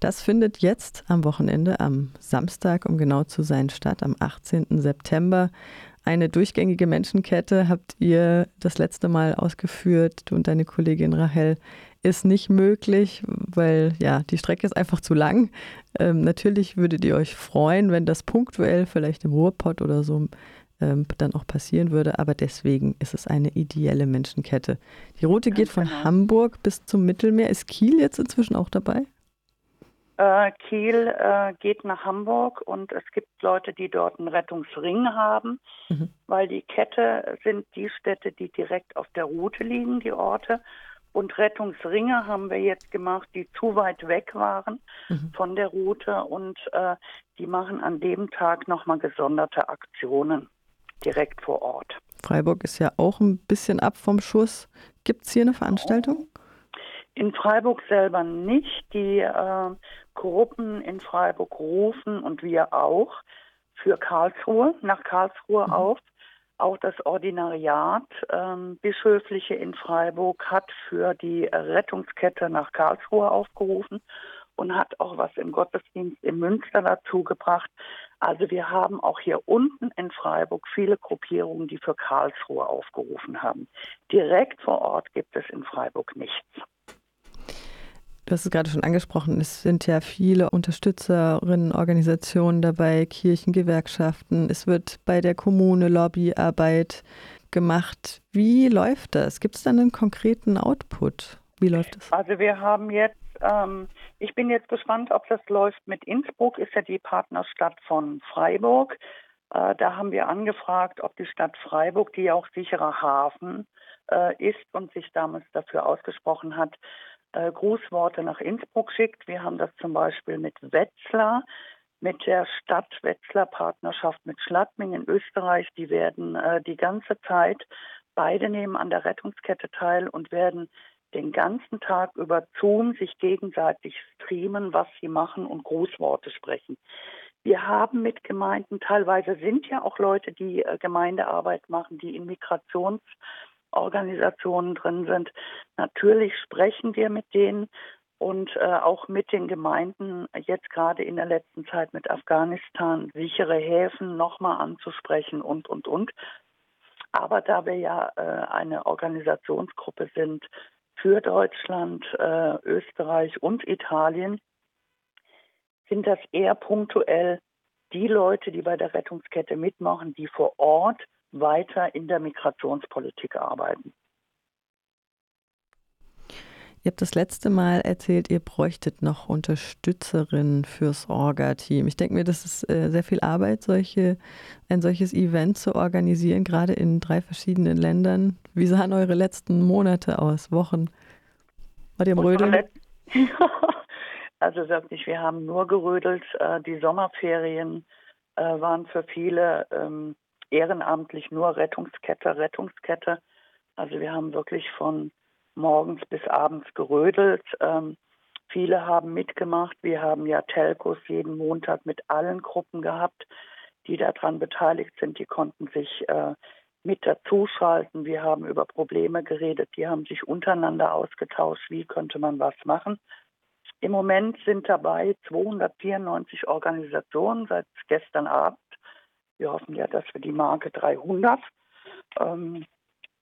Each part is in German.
Das findet jetzt am Wochenende, am Samstag, um genau zu sein, statt, am 18. September. Eine durchgängige Menschenkette habt ihr das letzte Mal ausgeführt, du und deine Kollegin Rahel. Ist nicht möglich, weil ja, die Strecke ist einfach zu lang. Ähm, natürlich würdet ihr euch freuen, wenn das punktuell vielleicht im Ruhrpott oder so ähm, dann auch passieren würde, aber deswegen ist es eine ideelle Menschenkette. Die Route geht von genau. Hamburg bis zum Mittelmeer. Ist Kiel jetzt inzwischen auch dabei? Äh, Kiel äh, geht nach Hamburg und es gibt Leute, die dort einen Rettungsring haben, mhm. weil die Kette sind die Städte, die direkt auf der Route liegen, die Orte. Und Rettungsringe haben wir jetzt gemacht, die zu weit weg waren mhm. von der Route und äh, die machen an dem Tag nochmal gesonderte Aktionen direkt vor Ort. Freiburg ist ja auch ein bisschen ab vom Schuss. Gibt es hier eine Veranstaltung? In Freiburg selber nicht. Die äh, Gruppen in Freiburg rufen und wir auch für Karlsruhe, nach Karlsruhe mhm. auf. Auch das Ordinariat ähm, Bischöfliche in Freiburg hat für die Rettungskette nach Karlsruhe aufgerufen und hat auch was im Gottesdienst in Münster dazu gebracht. Also wir haben auch hier unten in Freiburg viele Gruppierungen, die für Karlsruhe aufgerufen haben. Direkt vor Ort gibt es in Freiburg nichts. Du hast es gerade schon angesprochen, es sind ja viele Unterstützerinnen, Organisationen dabei, Kirchen, Gewerkschaften. Es wird bei der Kommune Lobbyarbeit gemacht. Wie läuft das? Gibt es dann einen konkreten Output? Wie läuft das? Also wir haben jetzt, ähm, ich bin jetzt gespannt, ob das läuft mit Innsbruck, ist ja die Partnerstadt von Freiburg. Äh, da haben wir angefragt, ob die Stadt Freiburg, die ja auch sicherer Hafen äh, ist und sich damals dafür ausgesprochen hat, äh, Grußworte nach Innsbruck schickt. Wir haben das zum Beispiel mit Wetzlar, mit der Stadt Wetzlar Partnerschaft mit Schladming in Österreich. Die werden äh, die ganze Zeit, beide nehmen an der Rettungskette teil und werden den ganzen Tag über Zoom sich gegenseitig streamen, was sie machen und Grußworte sprechen. Wir haben mit Gemeinden, teilweise sind ja auch Leute, die äh, Gemeindearbeit machen, die in Migrations- Organisationen drin sind. Natürlich sprechen wir mit denen und äh, auch mit den Gemeinden jetzt gerade in der letzten Zeit mit Afghanistan sichere Häfen nochmal anzusprechen und, und, und. Aber da wir ja äh, eine Organisationsgruppe sind für Deutschland, äh, Österreich und Italien, sind das eher punktuell die Leute, die bei der Rettungskette mitmachen, die vor Ort weiter in der Migrationspolitik arbeiten. Ihr habt das letzte Mal erzählt, ihr bräuchtet noch Unterstützerinnen fürs Orga-Team. Ich denke mir, das ist äh, sehr viel Arbeit, solche, ein solches Event zu organisieren, gerade in drei verschiedenen Ländern. Wie sahen eure letzten Monate aus, Wochen? War ihr am Rödeln? also wirklich, wir haben nur gerödelt. Äh, die Sommerferien äh, waren für viele ähm, ehrenamtlich nur Rettungskette, Rettungskette. Also wir haben wirklich von morgens bis abends gerödelt. Ähm, viele haben mitgemacht. Wir haben ja Telcos jeden Montag mit allen Gruppen gehabt, die daran beteiligt sind. Die konnten sich äh, mit dazuschalten. Wir haben über Probleme geredet. Die haben sich untereinander ausgetauscht. Wie könnte man was machen? Im Moment sind dabei 294 Organisationen seit gestern Abend wir hoffen ja, dass wir die Marke 300 ähm,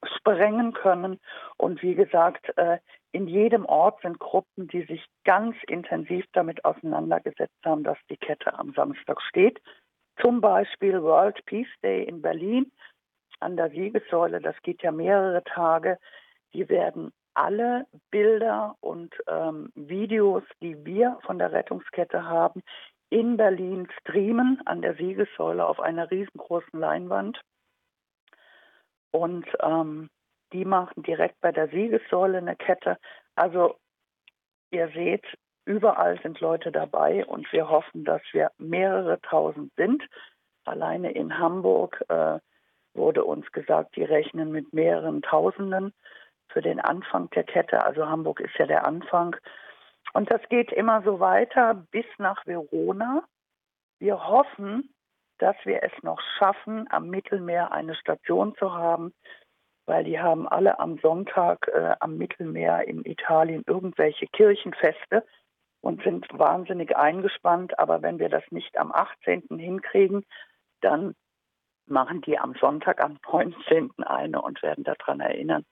sprengen können. Und wie gesagt, äh, in jedem Ort sind Gruppen, die sich ganz intensiv damit auseinandergesetzt haben, dass die Kette am Samstag steht. Zum Beispiel World Peace Day in Berlin an der Siegessäule. Das geht ja mehrere Tage. Die werden alle Bilder und ähm, Videos, die wir von der Rettungskette haben, in Berlin streamen an der Siegessäule auf einer riesengroßen Leinwand. Und ähm, die machen direkt bei der Siegessäule eine Kette. Also ihr seht, überall sind Leute dabei und wir hoffen, dass wir mehrere tausend sind. Alleine in Hamburg äh, wurde uns gesagt, die rechnen mit mehreren Tausenden für den Anfang der Kette. Also Hamburg ist ja der Anfang. Und das geht immer so weiter bis nach Verona. Wir hoffen, dass wir es noch schaffen, am Mittelmeer eine Station zu haben, weil die haben alle am Sonntag äh, am Mittelmeer in Italien irgendwelche Kirchenfeste, und sind wahnsinnig eingespannt. Aber wenn wir das nicht am 18. hinkriegen, dann machen die am Sonntag, am 19. eine und werden daran erinnern.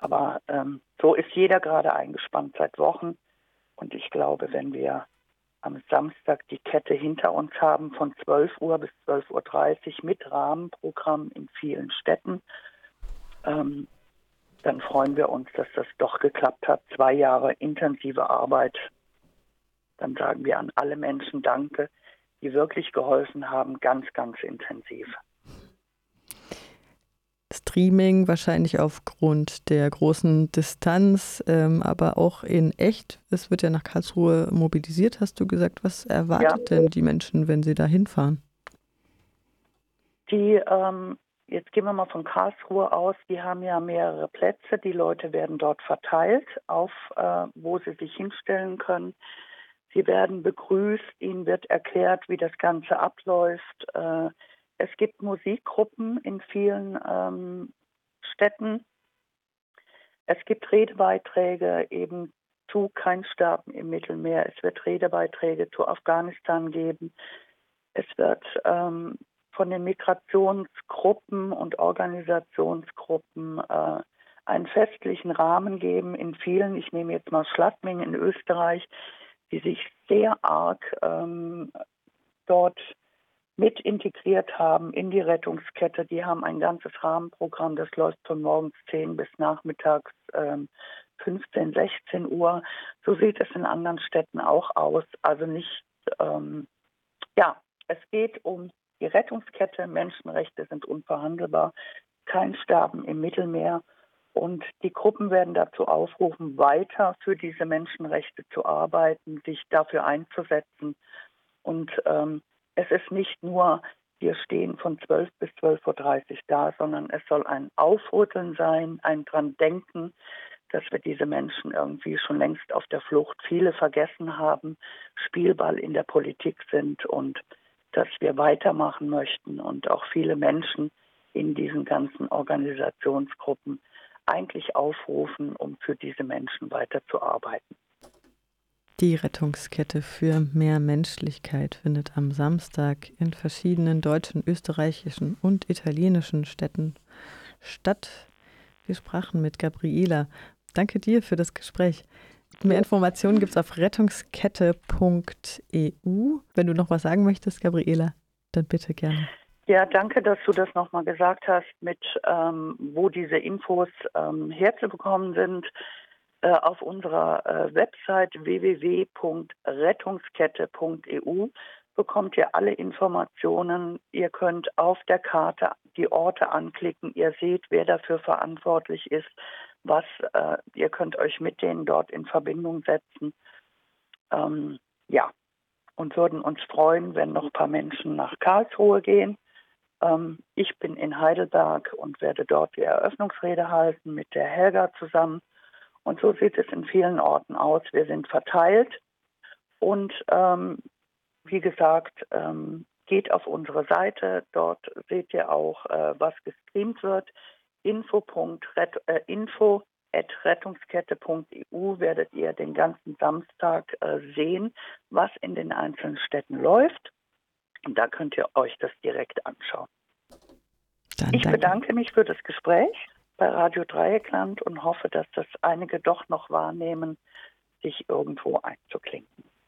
Aber ähm, so ist jeder gerade eingespannt seit Wochen. Und ich glaube, wenn wir am Samstag die Kette hinter uns haben von 12 Uhr bis 12.30 Uhr mit Rahmenprogramm in vielen Städten, ähm, dann freuen wir uns, dass das doch geklappt hat. Zwei Jahre intensive Arbeit. Dann sagen wir an alle Menschen Danke, die wirklich geholfen haben, ganz, ganz intensiv. Streaming wahrscheinlich aufgrund der großen Distanz, ähm, aber auch in echt. Es wird ja nach Karlsruhe mobilisiert, hast du gesagt. Was erwartet ja. denn die Menschen, wenn sie da hinfahren? Die, ähm, jetzt gehen wir mal von Karlsruhe aus, die haben ja mehrere Plätze. Die Leute werden dort verteilt, auf äh, wo sie sich hinstellen können. Sie werden begrüßt, ihnen wird erklärt, wie das Ganze abläuft. Äh, es gibt Musikgruppen in vielen ähm, Städten. Es gibt Redebeiträge eben zu Kein Sterben im Mittelmeer. Es wird Redebeiträge zu Afghanistan geben. Es wird ähm, von den Migrationsgruppen und Organisationsgruppen äh, einen festlichen Rahmen geben in vielen. Ich nehme jetzt mal Schladming in Österreich die sich sehr arg ähm, dort mit integriert haben in die Rettungskette. Die haben ein ganzes Rahmenprogramm, das läuft von morgens 10 bis nachmittags ähm, 15, 16 Uhr. So sieht es in anderen Städten auch aus. Also nicht, ähm, ja, es geht um die Rettungskette. Menschenrechte sind unverhandelbar. Kein Sterben im Mittelmeer. Und die Gruppen werden dazu aufrufen, weiter für diese Menschenrechte zu arbeiten, sich dafür einzusetzen. Und ähm, es ist nicht nur, wir stehen von 12 bis 12.30 Uhr da, sondern es soll ein Aufrütteln sein, ein dran denken, dass wir diese Menschen irgendwie schon längst auf der Flucht viele vergessen haben, Spielball in der Politik sind und dass wir weitermachen möchten und auch viele Menschen in diesen ganzen Organisationsgruppen eigentlich aufrufen, um für diese Menschen weiterzuarbeiten. Die Rettungskette für mehr Menschlichkeit findet am Samstag in verschiedenen deutschen, österreichischen und italienischen Städten statt. Wir sprachen mit Gabriela. Danke dir für das Gespräch. Mehr Informationen gibt es auf rettungskette.eu. Wenn du noch was sagen möchtest, Gabriela, dann bitte gerne. Ja, danke, dass du das nochmal gesagt hast, mit ähm, wo diese Infos ähm, herzubekommen sind. Äh, auf unserer äh, Website www.rettungskette.eu bekommt ihr alle Informationen. Ihr könnt auf der Karte die Orte anklicken. Ihr seht, wer dafür verantwortlich ist. Was äh, ihr könnt euch mit denen dort in Verbindung setzen. Ähm, ja, und würden uns freuen, wenn noch ein paar Menschen nach Karlsruhe gehen. Ähm, ich bin in Heidelberg und werde dort die Eröffnungsrede halten mit der Helga zusammen. Und so sieht es in vielen Orten aus. Wir sind verteilt und ähm, wie gesagt, ähm, geht auf unsere Seite. Dort seht ihr auch, äh, was gestreamt wird. Info, äh, rettungskette.eu werdet ihr den ganzen Samstag äh, sehen, was in den einzelnen Städten läuft. Und da könnt ihr euch das direkt anschauen. Dann ich danke. bedanke mich für das Gespräch bei Radio Dreieckland und hoffe, dass das einige doch noch wahrnehmen, sich irgendwo einzuklinken.